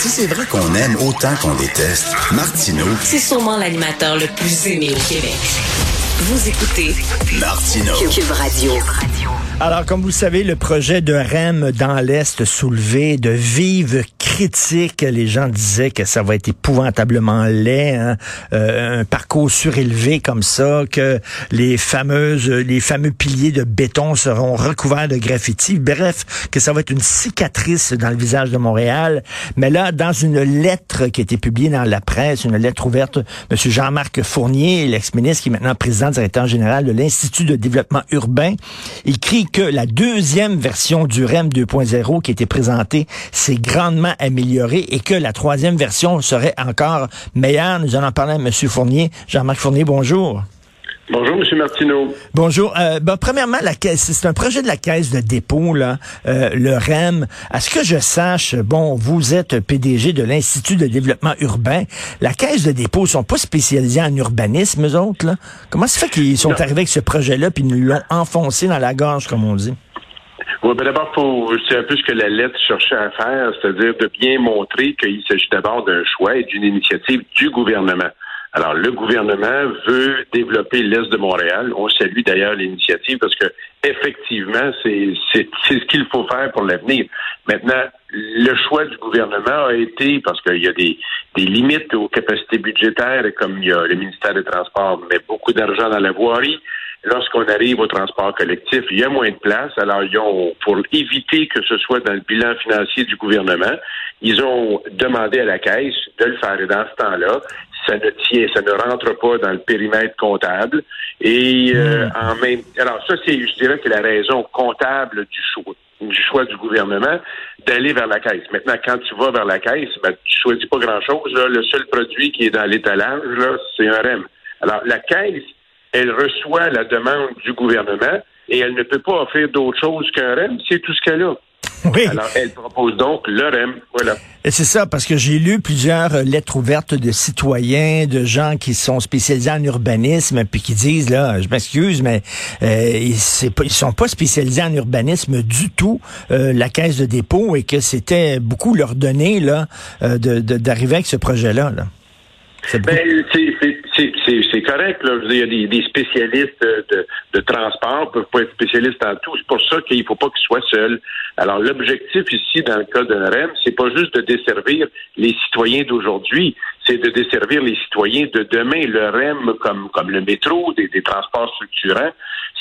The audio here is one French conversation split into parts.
si c'est vrai qu'on aime autant qu'on déteste, Martineau, c'est sûrement l'animateur le plus aimé au Québec. Vous écoutez Martineau. Cube Radio. Alors, comme vous le savez, le projet de REM dans l'Est soulevé de vives Les gens disaient que ça va être épouvantablement laid, hein. euh, un parcours surélevé comme ça, que les fameuses, les fameux piliers de béton seront recouverts de graffiti. Bref, que ça va être une cicatrice dans le visage de Montréal. Mais là, dans une lettre qui a été publiée dans la presse, une lettre ouverte, M. Jean-Marc Fournier, l'ex-ministre qui est maintenant président directeur général de l'Institut de développement urbain, écrit que la deuxième version du REM 2.0 qui a été présentée s'est grandement et que la troisième version serait encore meilleure. Nous allons parler à M. Fournier. Jean-Marc Fournier, bonjour. Bonjour, M. Martineau. Bonjour. Euh, ben, premièrement, la caisse, c'est un projet de la caisse de dépôt, là, euh, le REM. À ce que je sache, bon, vous êtes PDG de l'Institut de développement urbain. La caisse de dépôt sont pas spécialisés en urbanisme, eux autres, là. Comment se fait qu'ils sont arrivés avec ce projet-là puis ils nous l'ont enfoncé dans la gorge, comme on dit? Oui, ben d'abord, c'est un peu ce que la lettre cherchait à faire, c'est-à-dire de bien montrer qu'il s'agit d'abord d'un choix et d'une initiative du gouvernement. Alors, le gouvernement veut développer l'Est de Montréal. On salue d'ailleurs l'initiative parce que effectivement, c'est ce qu'il faut faire pour l'avenir. Maintenant, le choix du gouvernement a été, parce qu'il y a des, des limites aux capacités budgétaires, comme il y a le ministère des Transports met beaucoup d'argent dans la voirie, lorsqu'on arrive au transport collectif, il y a moins de place. Alors, ils ont, pour éviter que ce soit dans le bilan financier du gouvernement, ils ont demandé à la Caisse de le faire. Et dans ce temps-là, ça ne tient, ça ne rentre pas dans le périmètre comptable. Et euh, hmm. en même, alors ça c'est, je dirais que la raison comptable du choix du choix du gouvernement d'aller vers la caisse. Maintenant, quand tu vas vers la caisse, ben, tu choisis pas grand-chose. Le seul produit qui est dans l'étalage, c'est un REM. Alors, la caisse, elle reçoit la demande du gouvernement et elle ne peut pas offrir d'autre chose qu'un REM. C'est tout ce qu'elle a. Oui. Alors, elle propose donc le REM. Voilà. C'est ça, parce que j'ai lu plusieurs euh, lettres ouvertes de citoyens, de gens qui sont spécialisés en urbanisme, puis qui disent, là, je m'excuse, mais euh, ils, ils sont pas spécialisés en urbanisme du tout, euh, la caisse de dépôt, et que c'était beaucoup leur donner, là, euh, d'arriver avec ce projet-là. Là. Ben, c'est correct. Là. Il y a des, des spécialistes de, de transport, peuvent pas être spécialistes en tout. C'est pour ça qu'il faut pas qu'ils soient seuls. Alors, l'objectif ici, dans le cas d'un REM, c'est pas juste de desservir les citoyens d'aujourd'hui, c'est de desservir les citoyens de demain. Le REM, comme, comme le métro, des, des transports structurants,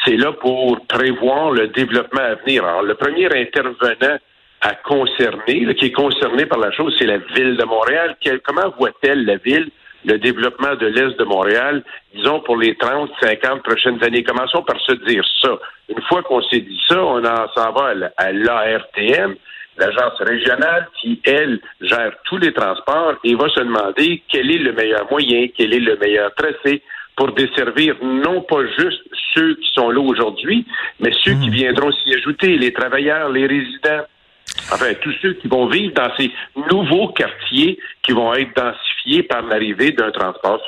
c'est là pour prévoir le développement à venir. Alors, le premier intervenant à concerner, qui est concerné par la chose, c'est la ville de Montréal. comment voit-elle la ville? Le développement de l'Est de Montréal, disons pour les 30, 50 prochaines années. Commençons par se dire ça. Une fois qu'on s'est dit ça, on s'en va à l'ARTM, l'agence régionale qui, elle, gère tous les transports et va se demander quel est le meilleur moyen, quel est le meilleur tracé pour desservir non pas juste ceux qui sont là aujourd'hui, mais ceux qui hmm. viendront s'y ajouter, les travailleurs, les résidents, enfin tous ceux qui vont vivre dans ces nouveaux quartiers qui vont être densifiés par l'arrivée d'un transport.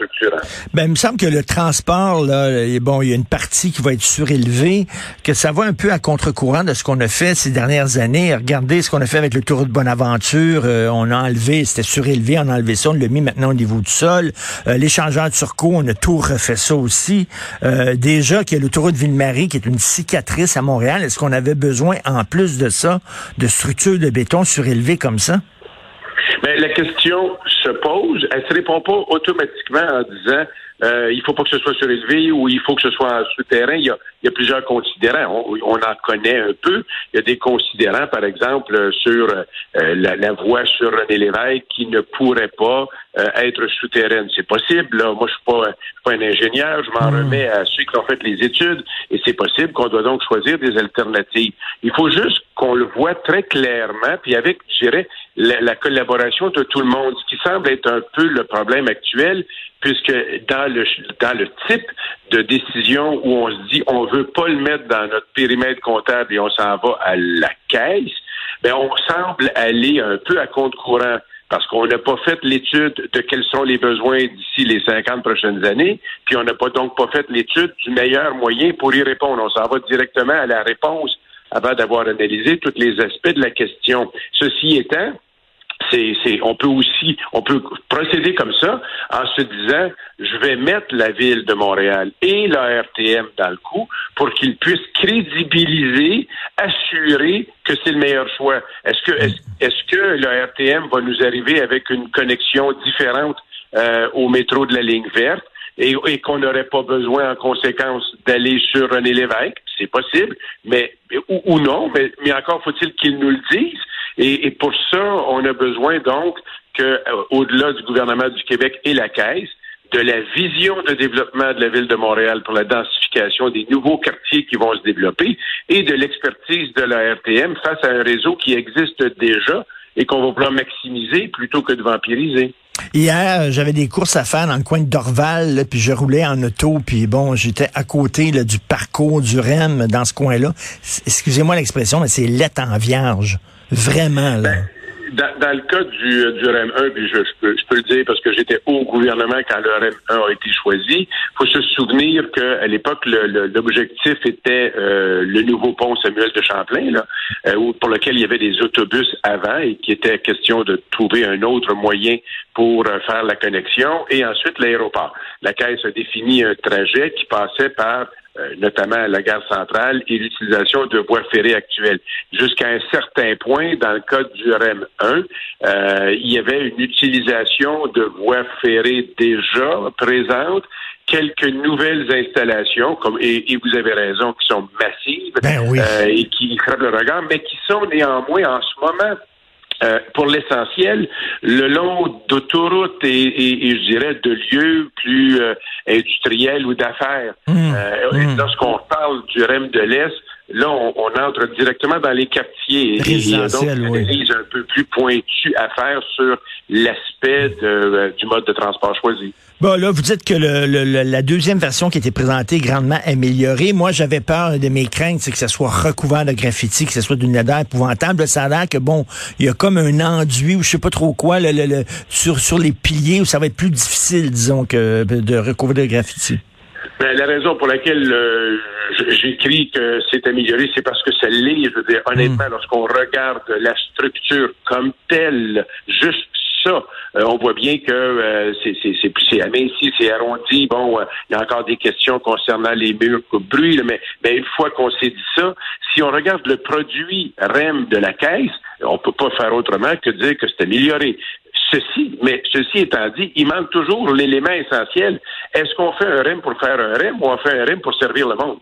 Ben, il me semble que le transport, là, bon, il y a une partie qui va être surélevée, que ça va un peu à contre-courant de ce qu'on a fait ces dernières années. Regardez ce qu'on a fait avec le Tour de Bonaventure. Euh, on a enlevé, c'était surélevé, on a enlevé ça, on l'a mis maintenant au niveau du sol. Euh, L'échangeur de Turcot, on a tout refait ça aussi. Euh, déjà qu'il y a l'autoroute Ville-Marie qui est une cicatrice à Montréal. Est-ce qu'on avait besoin, en plus de ça, de structures de béton surélevées comme ça? Mais la question se pose, elle se répond pas automatiquement en disant euh, il faut pas que ce soit surélevé ou il faut que ce soit souterrain. Il y a, il y a plusieurs considérants. On, en connaît un peu. Il y a des considérants, par exemple, sur euh, la, la, voie sur René Lévesque qui ne pourrait pas euh, être souterraine. C'est possible. Là. Moi, je suis pas, suis pas un ingénieur. Je m'en hmm. remets à ceux qui ont fait les études. Et c'est possible qu'on doit donc choisir des alternatives. Il faut juste qu'on le voit très clairement, puis avec, je dirais, la, la collaboration de tout le monde, ce qui semble être un peu le problème actuel, puisque dans le dans le type de décision où on se dit on veut pas le mettre dans notre périmètre comptable et on s'en va à la caisse, ben on semble aller un peu à compte courant parce qu'on n'a pas fait l'étude de quels sont les besoins d'ici les 50 prochaines années, puis on n'a pas donc pas fait l'étude du meilleur moyen pour y répondre. On s'en va directement à la réponse avant d'avoir analysé tous les aspects de la question. Ceci étant, c'est, on peut aussi, on peut procéder comme ça en se disant, je vais mettre la ville de Montréal et la RTM dans le coup pour qu'ils puissent crédibiliser, assurer que c'est le meilleur choix. Est-ce que, est-ce, que la RTM va nous arriver avec une connexion différente euh, au métro de la ligne verte? Et, qu'on n'aurait pas besoin en conséquence d'aller sur René Lévesque, c'est possible, mais ou, non, mais, mais encore faut-il qu'ils nous le disent. Et, pour ça, on a besoin donc que, euh, au-delà du gouvernement du Québec et la Caisse, de la vision de développement de la ville de Montréal pour la densification des nouveaux quartiers qui vont se développer et de l'expertise de la RTM face à un réseau qui existe déjà et qu'on va vouloir maximiser plutôt que de vampiriser. Hier, j'avais des courses à faire dans le coin de Dorval, puis je roulais en auto, puis bon, j'étais à côté du parcours du REM dans ce coin-là. Excusez-moi l'expression, mais c'est lait en vierge. Vraiment, là. Ben, dans, le cas du, du REM 1, puis je, peux, je peux le dire parce que j'étais au gouvernement quand le REM 1 a été choisi, faut se souvenir qu'à l'époque, l'objectif était euh, le nouveau pont Samuel de Champlain, là, euh, pour lequel il y avait des autobus avant et qui était question de trouver un autre moyen pour euh, faire la connexion, et ensuite l'aéroport. La Caisse a défini un trajet qui passait par euh, notamment la gare centrale, et l'utilisation de voies ferrées actuelles. Jusqu'à un certain point, dans le cas du REM 1, euh, il y avait une utilisation de voies ferrées déjà présentes, quelques nouvelles installations, comme et, vous avez raison, qui sont massives ben euh, et qui frappent le regard, mais qui sont néanmoins en ce moment euh, pour l'essentiel, le long d'autoroutes et, et, je dirais de lieux plus euh, industriels ou d'affaires. Mmh. Euh, mmh. Lorsqu'on parle du REM de l'Est, là, on, entre directement dans les quartiers. Et il y a donc une analyse un peu plus pointue à faire sur l'aspect du mode de transport choisi. Bon, là, vous dites que le, la deuxième version qui a été présentée est grandement améliorée. Moi, j'avais peur de mes craintes, c'est que ça soit recouvert de graffiti, que ce soit d'une odeur épouvantable. Ça a l'air que, bon, il y a comme un enduit ou je sais pas trop quoi le, sur, sur les piliers où ça va être plus difficile, disons, que de recouvrir de graffiti. Ben, la raison pour laquelle euh, j'écris que c'est amélioré, c'est parce que ça l'est. Je veux dire, honnêtement, hmm. lorsqu'on regarde la structure comme telle, juste Euh, on voit bien que euh, c'est aminci, c'est arrondi. Bon, euh, il y a encore des questions concernant les murs bruit, mais, mais une fois qu'on s'est dit ça, si on regarde le produit REM de la caisse, on peut pas faire autrement que dire que c'est amélioré. Ceci, mais ceci étant dit, il manque toujours l'élément essentiel. Est-ce qu'on fait un REM pour faire un REM ou on fait un REM pour servir le monde?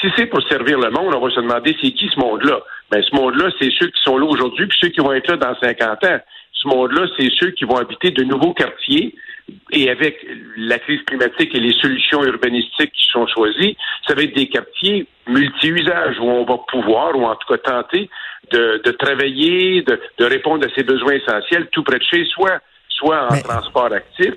Si c'est pour servir le monde, on va se demander c'est qui ce monde-là? Ben, ce monde-là, c'est ceux qui sont là aujourd'hui, puis ceux qui vont être là dans 50 ans ce monde-là, c'est ceux qui vont habiter de nouveaux quartiers. Et avec la crise climatique et les solutions urbanistiques qui sont choisies, ça va être des quartiers multi-usages où on va pouvoir, ou en tout cas tenter, de, travailler, de, répondre à ses besoins essentiels tout près de chez soi, soit en transport actif,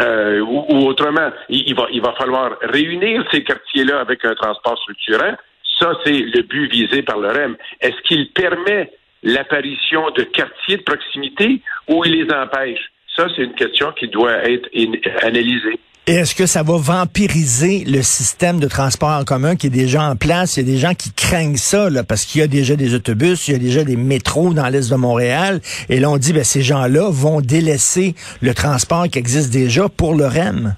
euh, ou, autrement, il, va, il va falloir réunir ces quartiers-là avec un transport structurant. Ça, c'est le but visé par le REM. Est-ce qu'il permet l'apparition de quartiers de proximité ou il les empêche? Ça, c'est une question qui doit être analysée. Et est-ce que ça va vampiriser le système de transport en commun qui est déjà en place? Il y a des gens qui craignent ça, là, parce qu'il y a déjà des autobus, il y a déjà des métros dans l'est de Montréal. Et là, on dit, ben, ces gens-là vont délaisser le transport qui existe déjà pour le REM.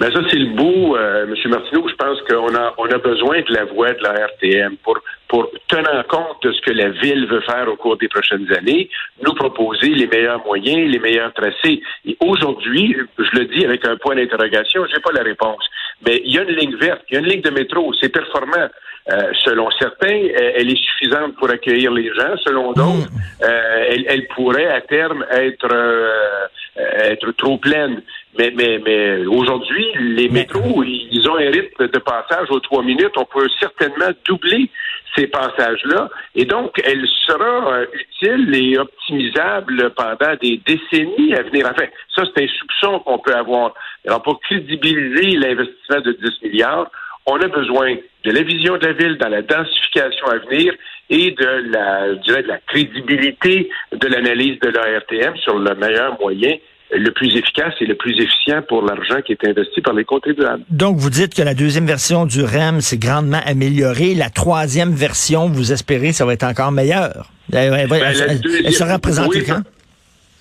Ben ça, c'est le bout, euh, M. Martineau. Je pense qu'on a, on a besoin de la voix de la RTM pour, pour tenir compte de ce que la ville veut faire au cours des prochaines années, nous proposer les meilleurs moyens, les meilleurs tracés. Et aujourd'hui, je le dis avec un point d'interrogation, j'ai pas la réponse. Mais il y a une ligne verte, il y a une ligne de métro, c'est performant. Euh, selon certains, elle est suffisante pour accueillir les gens. Selon d'autres, mm. euh, elle, elle, pourrait à terme être euh, être trop pleine. Mais, mais, mais aujourd'hui, les métros, ils ont un rythme de passage aux trois minutes. On peut certainement doubler ces passages-là. Et donc, elle sera euh, utile et optimisable pendant des décennies à venir. Enfin, ça, c'est un soupçon qu'on peut avoir. Alors, pour crédibiliser l'investissement de 10 milliards, on a besoin de la vision de la ville dans la densification à venir et de la, je dirais, de la crédibilité de l'analyse de l'ARTM sur le meilleur moyen le plus efficace et le plus efficient pour l'argent qui est investi par les contribuables. Donc, vous dites que la deuxième version du REM s'est grandement améliorée. La troisième version, vous espérez, ça va être encore meilleur. Elle, ben, sera présentée quand?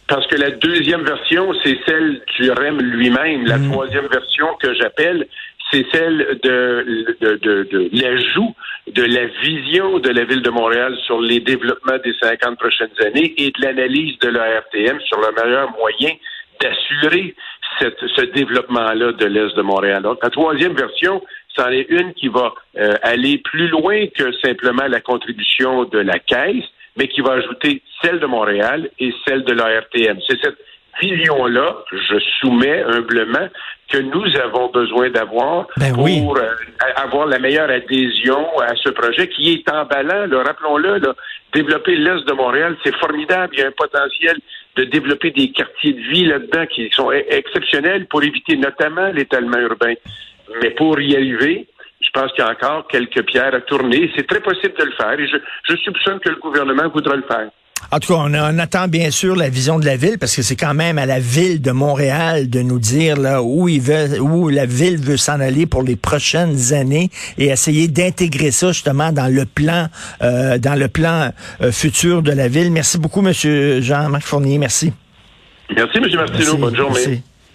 parce que la deuxième version, c'est celle du REM lui-même. La Mm. troisième version que j'appelle, c'est celle de, de, de, de l'ajout de la vision de la Ville de Montréal sur les développements des 50 prochaines années et de l'analyse de la RTM sur le meilleur moyen d'assurer cette, ce développement-là de l'Est de Montréal. Donc, la troisième version, c'en est une qui va euh, aller plus loin que simplement la contribution de la Caisse, mais qui va ajouter celle de Montréal et celle de la RTM. C'est cette vision-là, je soumets humblement, que nous avons besoin d'avoir Ben pour oui. euh, avoir la meilleure adhésion à ce projet qui est emballant. Rappelons-le, développer l'Est de Montréal, c'est formidable. Il y a un potentiel de développer des quartiers de vie là-dedans qui sont e- exceptionnels pour éviter notamment l'étalement urbain. Mais pour y arriver, je pense qu'il y a encore quelques pierres à tourner. C'est très possible de le faire et je, je soupçonne que le gouvernement voudra le faire. En tout cas, on, on attend bien sûr la vision de la ville parce que c'est quand même à la ville de Montréal de nous dire là où il veut, où la ville veut s'en aller pour les prochaines années et essayer d'intégrer ça justement dans le plan, euh, dans le plan euh, futur de la ville. Merci beaucoup, Monsieur Jean-Marc Fournier. Merci. Merci, M. Martineau. Merci. Bonne journée. Merci.